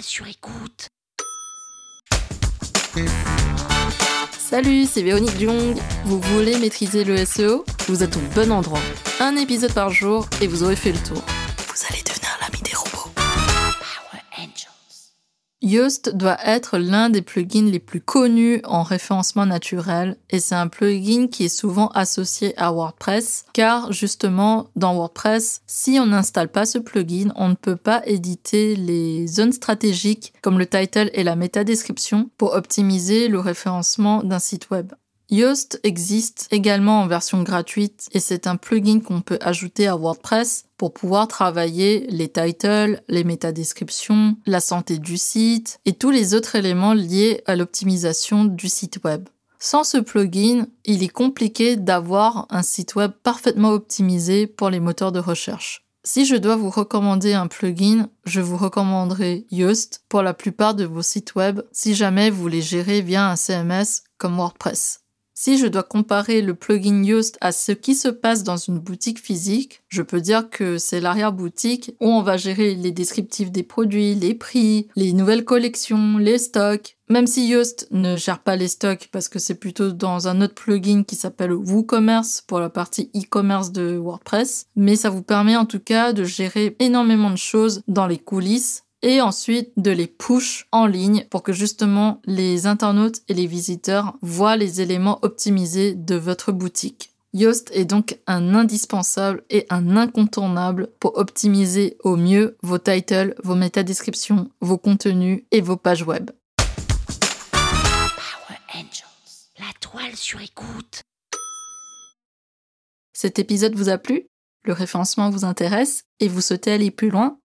sur écoute. Salut, c'est Véronique Jung. Vous voulez maîtriser le SEO Vous êtes au bon endroit. Un épisode par jour et vous aurez fait le tour. Yoast doit être l'un des plugins les plus connus en référencement naturel et c'est un plugin qui est souvent associé à WordPress car justement dans WordPress, si on n'installe pas ce plugin, on ne peut pas éditer les zones stratégiques comme le title et la métadescription pour optimiser le référencement d'un site web. Yoast existe également en version gratuite et c'est un plugin qu'on peut ajouter à WordPress pour pouvoir travailler les titles, les métadescriptions, la santé du site et tous les autres éléments liés à l'optimisation du site web. Sans ce plugin, il est compliqué d'avoir un site web parfaitement optimisé pour les moteurs de recherche. Si je dois vous recommander un plugin, je vous recommanderai Yoast pour la plupart de vos sites web si jamais vous les gérez via un CMS comme WordPress. Si je dois comparer le plugin Yoast à ce qui se passe dans une boutique physique, je peux dire que c'est l'arrière-boutique où on va gérer les descriptifs des produits, les prix, les nouvelles collections, les stocks. Même si Yoast ne gère pas les stocks parce que c'est plutôt dans un autre plugin qui s'appelle WooCommerce pour la partie e-commerce de WordPress, mais ça vous permet en tout cas de gérer énormément de choses dans les coulisses et ensuite de les push en ligne pour que justement les internautes et les visiteurs voient les éléments optimisés de votre boutique. Yoast est donc un indispensable et un incontournable pour optimiser au mieux vos titles, vos métadescriptions, vos contenus et vos pages web. Power Angels. La toile sur écoute. Cet épisode vous a plu? Le référencement vous intéresse? Et vous souhaitez aller plus loin?